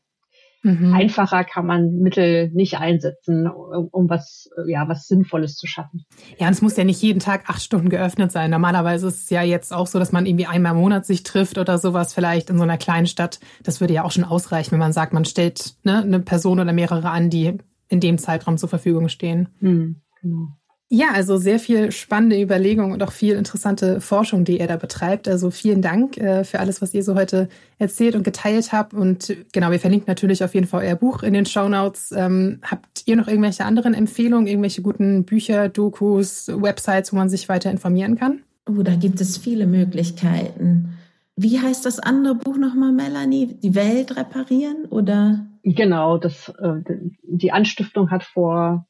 mhm. einfacher kann man Mittel nicht einsetzen, um, um was, ja, was Sinnvolles zu schaffen. Ja, und es muss ja nicht jeden Tag acht Stunden geöffnet sein. Normalerweise ist es ja jetzt auch so, dass man irgendwie einmal im Monat sich trifft oder sowas vielleicht in so einer kleinen Stadt. Das würde ja auch schon ausreichen, wenn man sagt, man stellt ne, eine Person oder mehrere an, die in dem Zeitraum zur Verfügung stehen. Mhm, genau. Ja, also sehr viel spannende Überlegungen und auch viel interessante Forschung, die ihr da betreibt. Also vielen Dank äh, für alles, was ihr so heute erzählt und geteilt habt. Und genau, wir verlinken natürlich auf jeden Fall euer Buch in den Show Notes. Ähm, habt ihr noch irgendwelche anderen Empfehlungen, irgendwelche guten Bücher, Dokus, Websites, wo man sich weiter informieren kann? Oh, da gibt es viele Möglichkeiten. Wie heißt das andere Buch nochmal, Melanie? Die Welt reparieren oder? Genau, das, äh, die Anstiftung hat vor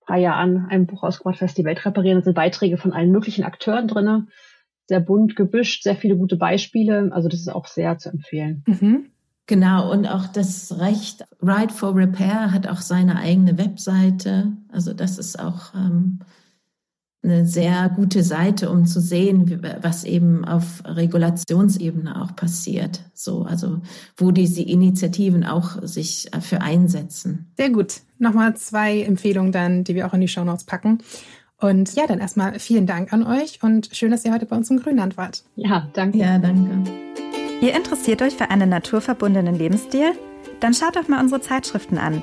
ein paar Jahren ein Buch ausgebracht, das Die Welt reparieren. Da sind Beiträge von allen möglichen Akteuren drinne, sehr bunt gebüscht, sehr viele gute Beispiele. Also das ist auch sehr zu empfehlen. Mhm. Genau, und auch das Recht Right for Repair hat auch seine eigene Webseite. Also das ist auch ähm, eine sehr gute Seite, um zu sehen, was eben auf Regulationsebene auch passiert. So, also wo diese Initiativen auch sich für einsetzen. Sehr gut. Nochmal zwei Empfehlungen dann, die wir auch in die Show Notes packen. Und ja, dann erstmal vielen Dank an euch und schön, dass ihr heute bei uns im Grünland wart. Ja, danke. Ja, danke. Ihr interessiert euch für einen naturverbundenen Lebensstil? Dann schaut doch mal unsere Zeitschriften an.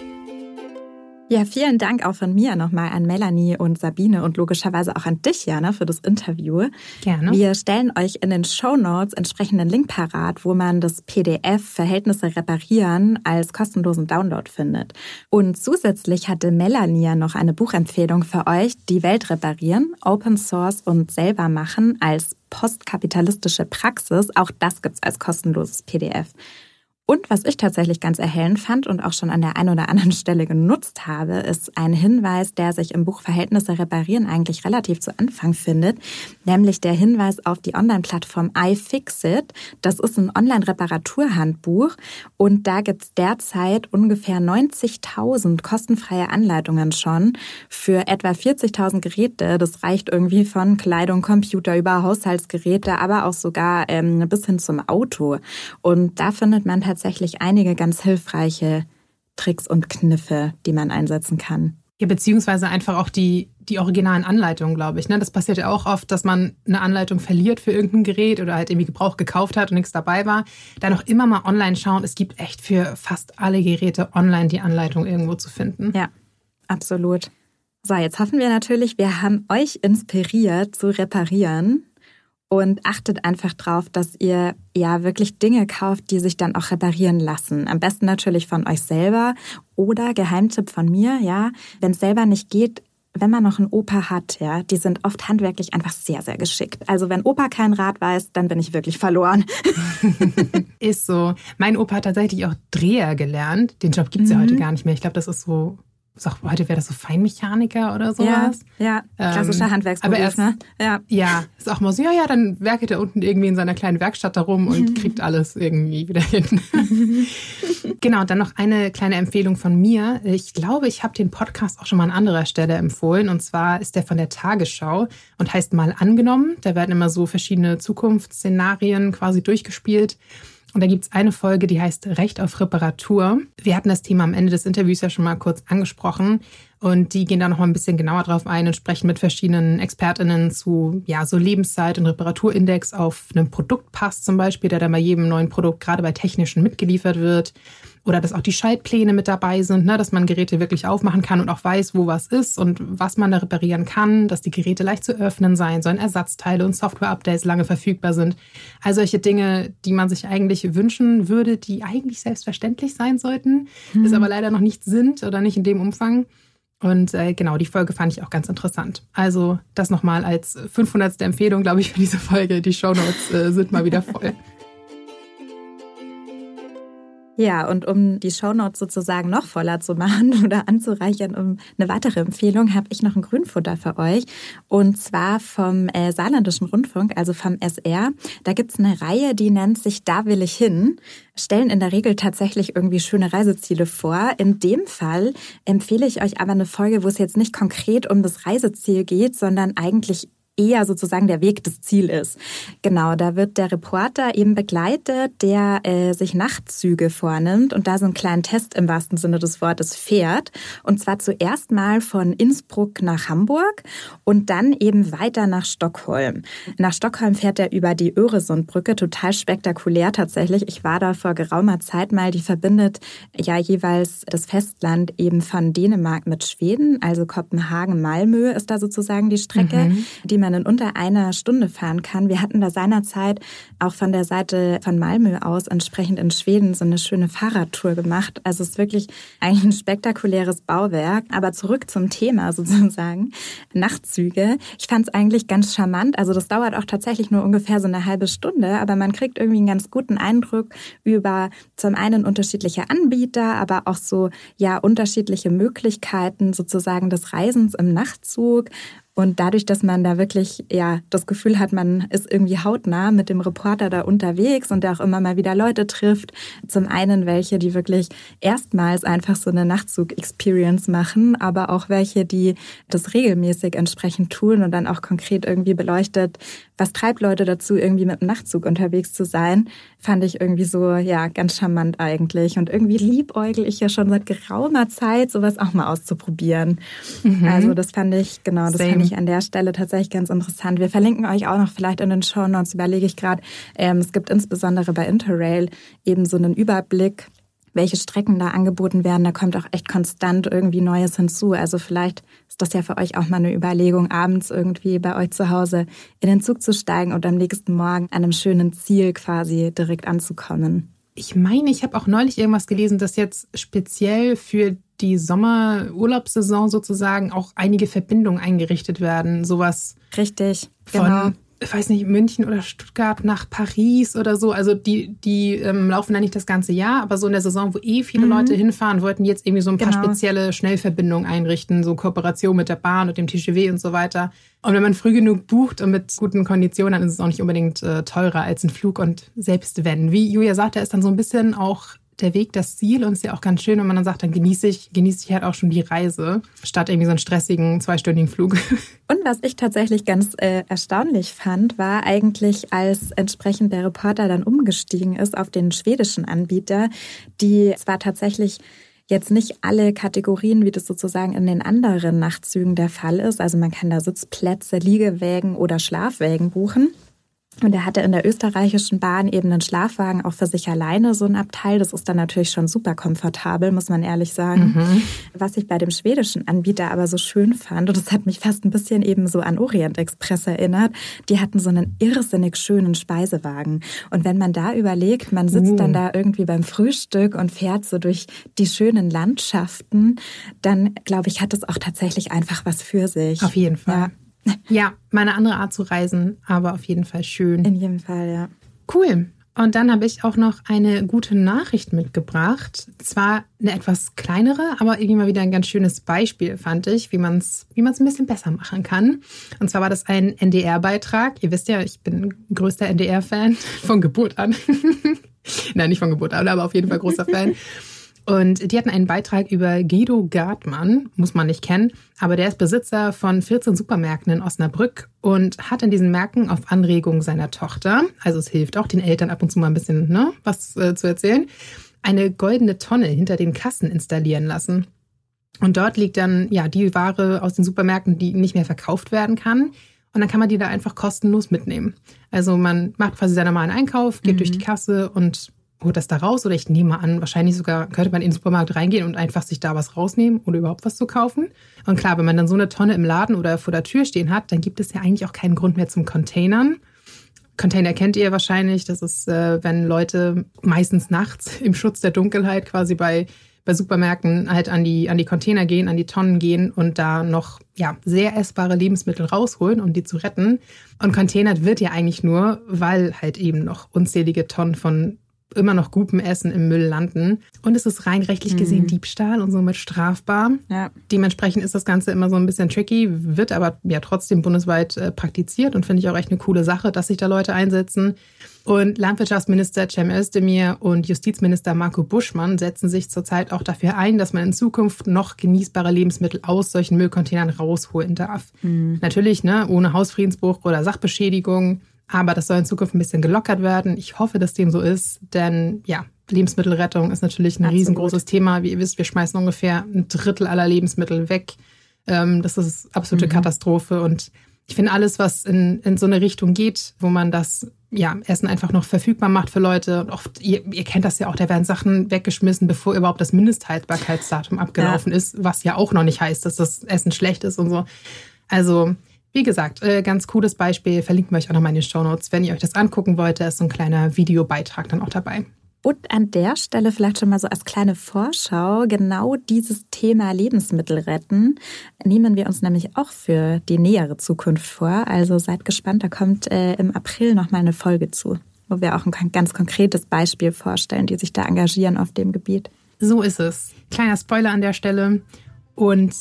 Ja, vielen Dank auch von mir nochmal an Melanie und Sabine und logischerweise auch an dich, Jana, für das Interview. Gerne. Wir stellen euch in den Show Notes entsprechenden Link parat, wo man das PDF Verhältnisse reparieren als kostenlosen Download findet. Und zusätzlich hatte Melanie ja noch eine Buchempfehlung für euch, Die Welt reparieren, Open Source und selber machen als postkapitalistische Praxis. Auch das gibt's als kostenloses PDF. Und was ich tatsächlich ganz erhellend fand und auch schon an der einen oder anderen Stelle genutzt habe, ist ein Hinweis, der sich im Buch Verhältnisse reparieren eigentlich relativ zu Anfang findet, nämlich der Hinweis auf die Online-Plattform iFixit. Das ist ein Online-Reparaturhandbuch und da gibt's derzeit ungefähr 90.000 kostenfreie Anleitungen schon für etwa 40.000 Geräte. Das reicht irgendwie von Kleidung, Computer über Haushaltsgeräte, aber auch sogar ähm, bis hin zum Auto. Und da findet man tatsächlich tatsächlich einige ganz hilfreiche Tricks und Kniffe, die man einsetzen kann. Ja, beziehungsweise einfach auch die, die originalen Anleitungen, glaube ich. Ne? Das passiert ja auch oft, dass man eine Anleitung verliert für irgendein Gerät oder halt irgendwie Gebrauch gekauft hat und nichts dabei war. Dann auch immer mal online schauen. Es gibt echt für fast alle Geräte online die Anleitung irgendwo zu finden. Ja, absolut. So, jetzt hoffen wir natürlich, wir haben euch inspiriert zu reparieren und achtet einfach drauf, dass ihr ja wirklich Dinge kauft, die sich dann auch reparieren lassen. Am besten natürlich von euch selber oder Geheimtipp von mir, ja, wenn es selber nicht geht, wenn man noch einen Opa hat, ja, die sind oft handwerklich einfach sehr, sehr geschickt. Also wenn Opa kein Rad weiß, dann bin ich wirklich verloren. ist so. Mein Opa hat tatsächlich auch Dreher gelernt. Den Job gibt's mhm. ja heute gar nicht mehr. Ich glaube, das ist so sag, heute wäre das so Feinmechaniker oder sowas. Ja, ja. klassischer ähm, Handwerksberuf, aber erst, ne? Ja. ja, ist auch mal so, ja, ja, dann werkelt er unten irgendwie in seiner kleinen Werkstatt da rum und kriegt alles irgendwie wieder hin. genau, dann noch eine kleine Empfehlung von mir. Ich glaube, ich habe den Podcast auch schon mal an anderer Stelle empfohlen und zwar ist der von der Tagesschau und heißt mal angenommen. Da werden immer so verschiedene Zukunftsszenarien quasi durchgespielt. Und da gibt es eine Folge, die heißt Recht auf Reparatur. Wir hatten das Thema am Ende des Interviews ja schon mal kurz angesprochen. Und die gehen da noch mal ein bisschen genauer drauf ein und sprechen mit verschiedenen ExpertInnen zu, ja, so Lebenszeit und Reparaturindex auf einem Produktpass zum Beispiel, der dann bei jedem neuen Produkt gerade bei technischen mitgeliefert wird. Oder dass auch die Schaltpläne mit dabei sind, ne, dass man Geräte wirklich aufmachen kann und auch weiß, wo was ist und was man da reparieren kann, dass die Geräte leicht zu öffnen sein sollen, Ersatzteile und Software-Updates lange verfügbar sind. All solche Dinge, die man sich eigentlich wünschen würde, die eigentlich selbstverständlich sein sollten, hm. es aber leider noch nicht sind oder nicht in dem Umfang. Und äh, genau, die Folge fand ich auch ganz interessant. Also das nochmal als 500. Empfehlung, glaube ich, für diese Folge. Die Shownotes äh, sind mal wieder voll. Ja, und um die Shownotes sozusagen noch voller zu machen oder anzureichern um eine weitere Empfehlung, habe ich noch ein Grünfutter für euch. Und zwar vom äh, Saarländischen Rundfunk, also vom SR. Da gibt's eine Reihe, die nennt sich Da will ich hin. Stellen in der Regel tatsächlich irgendwie schöne Reiseziele vor. In dem Fall empfehle ich euch aber eine Folge, wo es jetzt nicht konkret um das Reiseziel geht, sondern eigentlich eher sozusagen der Weg des Ziel ist. Genau, da wird der Reporter eben begleitet, der äh, sich Nachtzüge vornimmt und da so einen kleinen Test im wahrsten Sinne des Wortes fährt. Und zwar zuerst mal von Innsbruck nach Hamburg und dann eben weiter nach Stockholm. Nach Stockholm fährt er über die Öresundbrücke, total spektakulär tatsächlich. Ich war da vor geraumer Zeit mal, die verbindet ja jeweils das Festland eben von Dänemark mit Schweden, also Kopenhagen, Malmö ist da sozusagen die Strecke, mhm. die man in unter einer Stunde fahren kann. Wir hatten da seinerzeit auch von der Seite von Malmö aus entsprechend in Schweden so eine schöne Fahrradtour gemacht. Also es ist wirklich eigentlich ein spektakuläres Bauwerk. Aber zurück zum Thema sozusagen. Nachtzüge. Ich fand es eigentlich ganz charmant. Also das dauert auch tatsächlich nur ungefähr so eine halbe Stunde, aber man kriegt irgendwie einen ganz guten Eindruck über zum einen unterschiedliche Anbieter, aber auch so ja unterschiedliche Möglichkeiten sozusagen des Reisens im Nachtzug und dadurch, dass man da wirklich ja das Gefühl hat, man ist irgendwie hautnah mit dem Reporter da unterwegs und der auch immer mal wieder Leute trifft. Zum einen welche, die wirklich erstmals einfach so eine Nachtzug-Experience machen, aber auch welche, die das regelmäßig entsprechend tun und dann auch konkret irgendwie beleuchtet, was treibt Leute dazu, irgendwie mit dem Nachtzug unterwegs zu sein, fand ich irgendwie so, ja, ganz charmant eigentlich. Und irgendwie liebäugel ich ja schon seit geraumer Zeit, sowas auch mal auszuprobieren. Mhm. Also das fand ich, genau, das Same. fand ich an der Stelle tatsächlich ganz interessant. Wir verlinken euch auch noch vielleicht in den Show Notes, überlege ich gerade. Ähm, es gibt insbesondere bei Interrail eben so einen Überblick welche Strecken da angeboten werden. Da kommt auch echt konstant irgendwie Neues hinzu. Also vielleicht ist das ja für euch auch mal eine Überlegung, abends irgendwie bei euch zu Hause in den Zug zu steigen und am nächsten Morgen an einem schönen Ziel quasi direkt anzukommen. Ich meine, ich habe auch neulich irgendwas gelesen, dass jetzt speziell für die Sommerurlaubssaison sozusagen auch einige Verbindungen eingerichtet werden. Sowas. Richtig, von genau ich weiß nicht, München oder Stuttgart nach Paris oder so. Also die, die ähm, laufen da nicht das ganze Jahr, aber so in der Saison, wo eh viele mhm. Leute hinfahren, wollten jetzt irgendwie so ein paar genau. spezielle Schnellverbindungen einrichten, so Kooperation mit der Bahn und dem TGW und so weiter. Und wenn man früh genug bucht und mit guten Konditionen, dann ist es auch nicht unbedingt äh, teurer als ein Flug. Und selbst wenn, wie Julia sagte, ist dann so ein bisschen auch der Weg das Ziel und ist ja auch ganz schön, wenn man dann sagt, dann genieße ich, genieße ich halt auch schon die Reise, statt irgendwie so einen stressigen zweistündigen Flug. Und was ich tatsächlich ganz äh, erstaunlich fand, war eigentlich, als entsprechend der Reporter dann umgestiegen ist auf den schwedischen Anbieter, die zwar tatsächlich jetzt nicht alle Kategorien, wie das sozusagen in den anderen Nachtzügen der Fall ist. Also man kann da Sitzplätze, Liegewägen oder Schlafwägen buchen. Und er hatte in der österreichischen Bahn eben einen Schlafwagen auch für sich alleine, so ein Abteil. Das ist dann natürlich schon super komfortabel, muss man ehrlich sagen. Mhm. Was ich bei dem schwedischen Anbieter aber so schön fand, und das hat mich fast ein bisschen eben so an Orient Express erinnert, die hatten so einen irrsinnig schönen Speisewagen. Und wenn man da überlegt, man sitzt uh. dann da irgendwie beim Frühstück und fährt so durch die schönen Landschaften, dann glaube ich, hat es auch tatsächlich einfach was für sich. Auf jeden Fall. Ja. Ja, meine andere Art zu reisen, aber auf jeden Fall schön. In jedem Fall, ja. Cool. Und dann habe ich auch noch eine gute Nachricht mitgebracht. Zwar eine etwas kleinere, aber irgendwie mal wieder ein ganz schönes Beispiel, fand ich, wie man es wie man's ein bisschen besser machen kann. Und zwar war das ein NDR-Beitrag. Ihr wisst ja, ich bin größter NDR-Fan von Geburt an. Nein, nicht von Geburt an, aber auf jeden Fall großer Fan. Und die hatten einen Beitrag über Guido Gartmann, muss man nicht kennen, aber der ist Besitzer von 14 Supermärkten in Osnabrück und hat in diesen Märkten auf Anregung seiner Tochter, also es hilft auch den Eltern ab und zu mal ein bisschen ne, was äh, zu erzählen, eine goldene Tonne hinter den Kassen installieren lassen. Und dort liegt dann ja die Ware aus den Supermärkten, die nicht mehr verkauft werden kann. Und dann kann man die da einfach kostenlos mitnehmen. Also man macht quasi seinen normalen Einkauf, geht mhm. durch die Kasse und holt das da raus oder ich nehme an, wahrscheinlich sogar könnte man in den Supermarkt reingehen und einfach sich da was rausnehmen oder überhaupt was zu kaufen. Und klar, wenn man dann so eine Tonne im Laden oder vor der Tür stehen hat, dann gibt es ja eigentlich auch keinen Grund mehr zum Containern. Container kennt ihr wahrscheinlich. Das ist, äh, wenn Leute meistens nachts im Schutz der Dunkelheit quasi bei, bei Supermärkten halt an die, an die Container gehen, an die Tonnen gehen und da noch ja, sehr essbare Lebensmittel rausholen, um die zu retten. Und containert wird ja eigentlich nur, weil halt eben noch unzählige Tonnen von immer noch gutem Essen im Müll landen. Und es ist rein rechtlich gesehen mhm. Diebstahl und somit strafbar. Ja. Dementsprechend ist das Ganze immer so ein bisschen tricky, wird aber ja trotzdem bundesweit äh, praktiziert und finde ich auch echt eine coole Sache, dass sich da Leute einsetzen. Und Landwirtschaftsminister Cem Özdemir und Justizminister Marco Buschmann setzen sich zurzeit auch dafür ein, dass man in Zukunft noch genießbare Lebensmittel aus solchen Müllcontainern rausholen darf. Mhm. Natürlich, ne, ohne Hausfriedensbruch oder Sachbeschädigung. Aber das soll in Zukunft ein bisschen gelockert werden. Ich hoffe, dass dem so ist, denn ja, Lebensmittelrettung ist natürlich ein Absolut. riesengroßes Thema. Wie ihr wisst, wir schmeißen ungefähr ein Drittel aller Lebensmittel weg. Ähm, das ist absolute mhm. Katastrophe. Und ich finde alles, was in, in so eine Richtung geht, wo man das ja, Essen einfach noch verfügbar macht für Leute. Und oft, ihr, ihr kennt das ja auch, da werden Sachen weggeschmissen, bevor überhaupt das Mindesthaltbarkeitsdatum abgelaufen ja. ist, was ja auch noch nicht heißt, dass das Essen schlecht ist und so. Also wie gesagt, äh, ganz cooles Beispiel, verlinken wir euch auch nochmal in den Show Notes. Wenn ihr euch das angucken wollt, da ist so ein kleiner Videobeitrag dann auch dabei. Und an der Stelle vielleicht schon mal so als kleine Vorschau, genau dieses Thema Lebensmittel retten nehmen wir uns nämlich auch für die nähere Zukunft vor. Also seid gespannt, da kommt äh, im April nochmal eine Folge zu, wo wir auch ein ganz konkretes Beispiel vorstellen, die sich da engagieren auf dem Gebiet. So ist es. Kleiner Spoiler an der Stelle. Und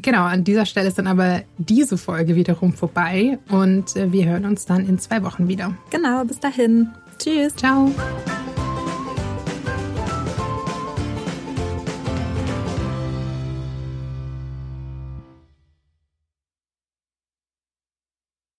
Genau, an dieser Stelle ist dann aber diese Folge wiederum vorbei und äh, wir hören uns dann in zwei Wochen wieder. Genau, bis dahin. Tschüss. Ciao.